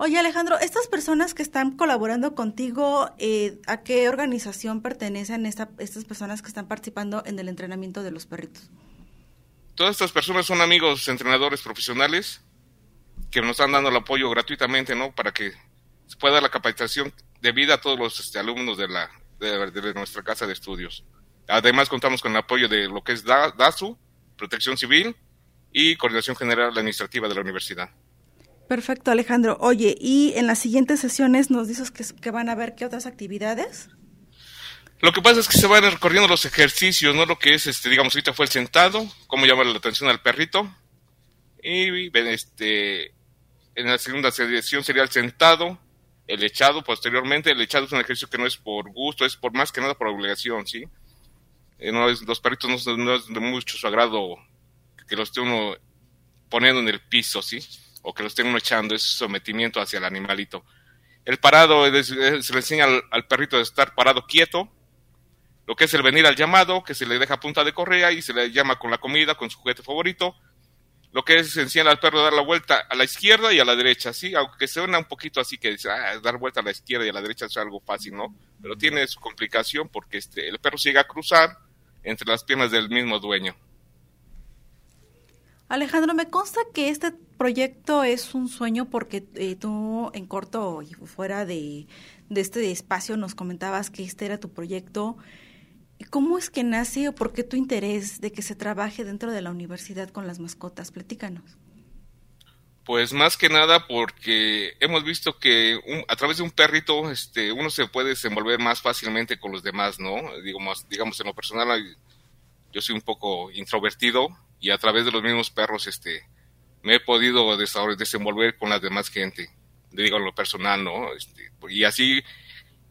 Oye Alejandro, estas personas que están colaborando contigo, eh, ¿a qué organización pertenecen esta, estas personas que están participando en el entrenamiento de los perritos? Todas estas personas son amigos entrenadores profesionales que nos están dando el apoyo gratuitamente, ¿no? Para que se pueda la capacitación debida a todos los este, alumnos de, la, de, nuestra casa de estudios. Además, contamos con el apoyo de lo que es DASU, Protección Civil y Coordinación General Administrativa de la Universidad. Perfecto, Alejandro. Oye, y en las siguientes sesiones nos dices que, van a ver qué otras actividades. Lo que pasa es que se van recorriendo los ejercicios, ¿no? Lo que es, este, digamos, ahorita fue el sentado, cómo llamar la atención al perrito. Y este, en la segunda sesión sería el sentado, el echado posteriormente. El echado es un ejercicio que no es por gusto, es por más que nada por obligación, ¿sí? Eh, no es, los perritos no, no, es de mucho su agrado que los esté uno poniendo en el piso, ¿sí? O que lo estén echando, es sometimiento hacia el animalito. El parado se le enseña al, perrito de estar parado quieto, lo que es el venir al llamado, que se le deja punta de correa y se le llama con la comida, con su juguete favorito. Lo que es enseñar al perro a dar la vuelta a la izquierda y a la derecha, sí, aunque suena un poquito así que ah, dar vuelta a la izquierda y a la derecha es algo fácil, ¿no? Pero tiene su complicación porque este, el perro llega a cruzar entre las piernas del mismo dueño. Alejandro, me consta que este proyecto es un sueño porque eh, tú en corto y fuera de, este espacio nos comentabas que este era tu proyecto. ¿Cómo es que nace o por qué tu interés de que se trabaje dentro de la universidad con las mascotas? Platícanos. Pues más que nada porque hemos visto que a través de un perrito este, uno se puede desenvolver más fácilmente con los demás, ¿no? Digamos, digamos en lo personal yo soy un poco introvertido y a través de los mismos perros este me he podido desenvolver con las demás gente, digo lo personal, ¿no? Este, y así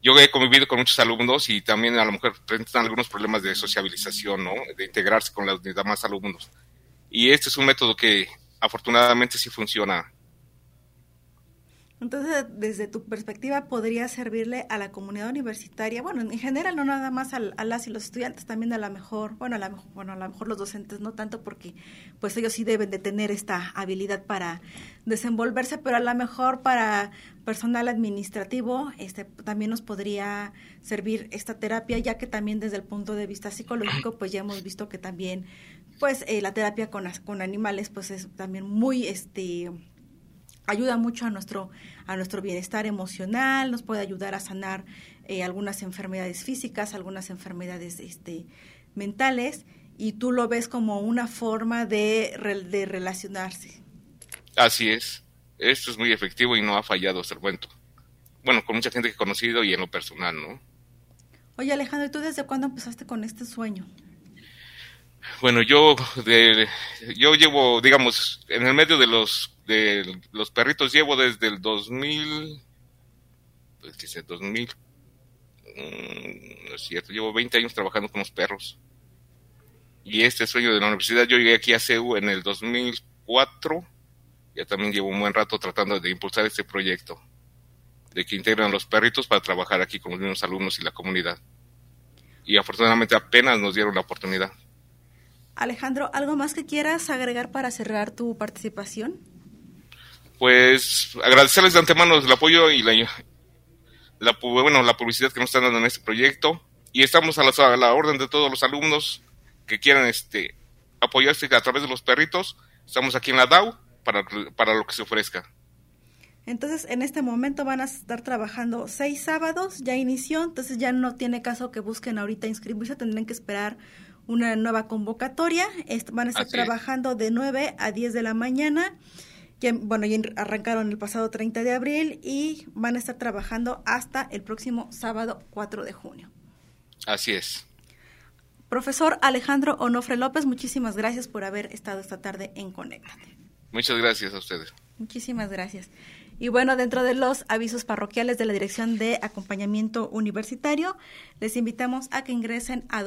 yo he convivido con muchos alumnos y también a lo mejor presentan algunos problemas de sociabilización, ¿no? De integrarse con los demás alumnos. Y este es un método que afortunadamente sí funciona entonces, desde tu perspectiva, podría servirle a la comunidad universitaria, bueno, en general, no nada más a, las y los estudiantes, también a la mejor, bueno, a la mejor, bueno, a lo mejor los docentes no tanto porque pues ellos sí deben de tener esta habilidad para desenvolverse, pero a lo mejor para personal administrativo, este también nos podría servir esta terapia, ya que también desde el punto de vista psicológico, pues ya hemos visto que también pues eh, la terapia con, con animales pues es también muy este ayuda mucho a nuestro, a nuestro bienestar emocional, nos puede ayudar a sanar eh, algunas enfermedades físicas, algunas enfermedades este, mentales, y tú lo ves como una forma de, de relacionarse. Así es, esto es muy efectivo y no ha fallado hasta el momento. Bueno, con mucha gente que he conocido y en lo personal, ¿no? Oye Alejandro, ¿y tú desde cuándo empezaste con este sueño? Bueno, yo, de, yo llevo, digamos, en el medio de los de los perritos llevo desde el 2000, pues sé, 2000, mm, no es cierto, llevo 20 años trabajando con los perros. Y este sueño de la universidad, yo llegué aquí a CEU en el 2004, ya también llevo un buen rato tratando de impulsar este proyecto, de que integren los perritos para trabajar aquí con los mismos alumnos y la comunidad. Y afortunadamente apenas nos dieron la oportunidad. Alejandro, ¿algo más que quieras agregar para cerrar tu participación? Pues agradecerles de antemano el apoyo y la, la, bueno, la publicidad que nos están dando en este proyecto y estamos a la, orden de todos los alumnos que quieran este, apoyarse a través de los perritos. Estamos aquí en la DAO para, para lo que se ofrezca. Entonces, en este momento van a estar trabajando seis sábados, ya inició, entonces ya no tiene caso que busquen ahorita inscribirse, tendrán que esperar una nueva convocatoria. Van a estar trabajando de 9 a 10 de la mañana bueno, ya arrancaron el pasado 30 de abril y van a estar trabajando hasta el próximo sábado 4 de junio. Así es. Profesor Alejandro Onofre López, muchísimas gracias por haber estado esta tarde en Conéctate. Muchas gracias a ustedes. Muchísimas gracias. Y bueno, dentro de los avisos parroquiales de la Dirección de Acompañamiento Universitario, les invitamos a que ingresen a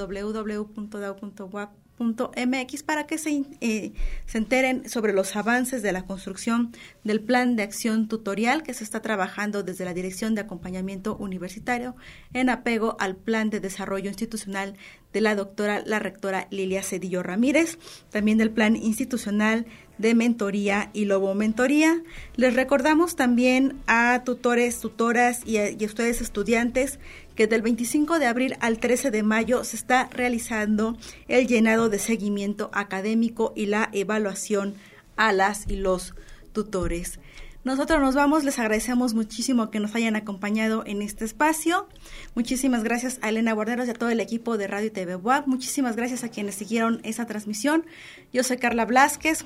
para que se, eh, se enteren sobre los avances de la construcción del plan de acción tutorial que se está trabajando desde la Dirección de Acompañamiento Universitario en apego al plan de desarrollo institucional de la doctora, la rectora Lilia Cedillo Ramírez, también del plan institucional de mentoría y lobo mentoría. Les recordamos también a tutores, tutoras y a, ustedes estudiantes que del 25 de abril al 13 de mayo se está realizando el llenado de seguimiento académico y la evaluación a las y los tutores. Nosotros nos vamos, les agradecemos muchísimo que nos hayan acompañado en este espacio. Muchísimas gracias a Elena Borderos y a todo el equipo de Radio y TV. Muchísimas gracias a quienes siguieron esa transmisión. Yo soy Carla Blasquez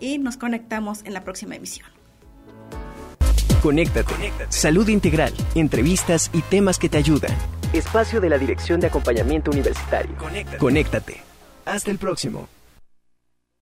y nos conectamos en la próxima emisión. Conéctate. Salud integral, entrevistas y temas que te ayudan. Espacio de la Dirección de Acompañamiento Universitario. Conéctate. Hasta el próximo.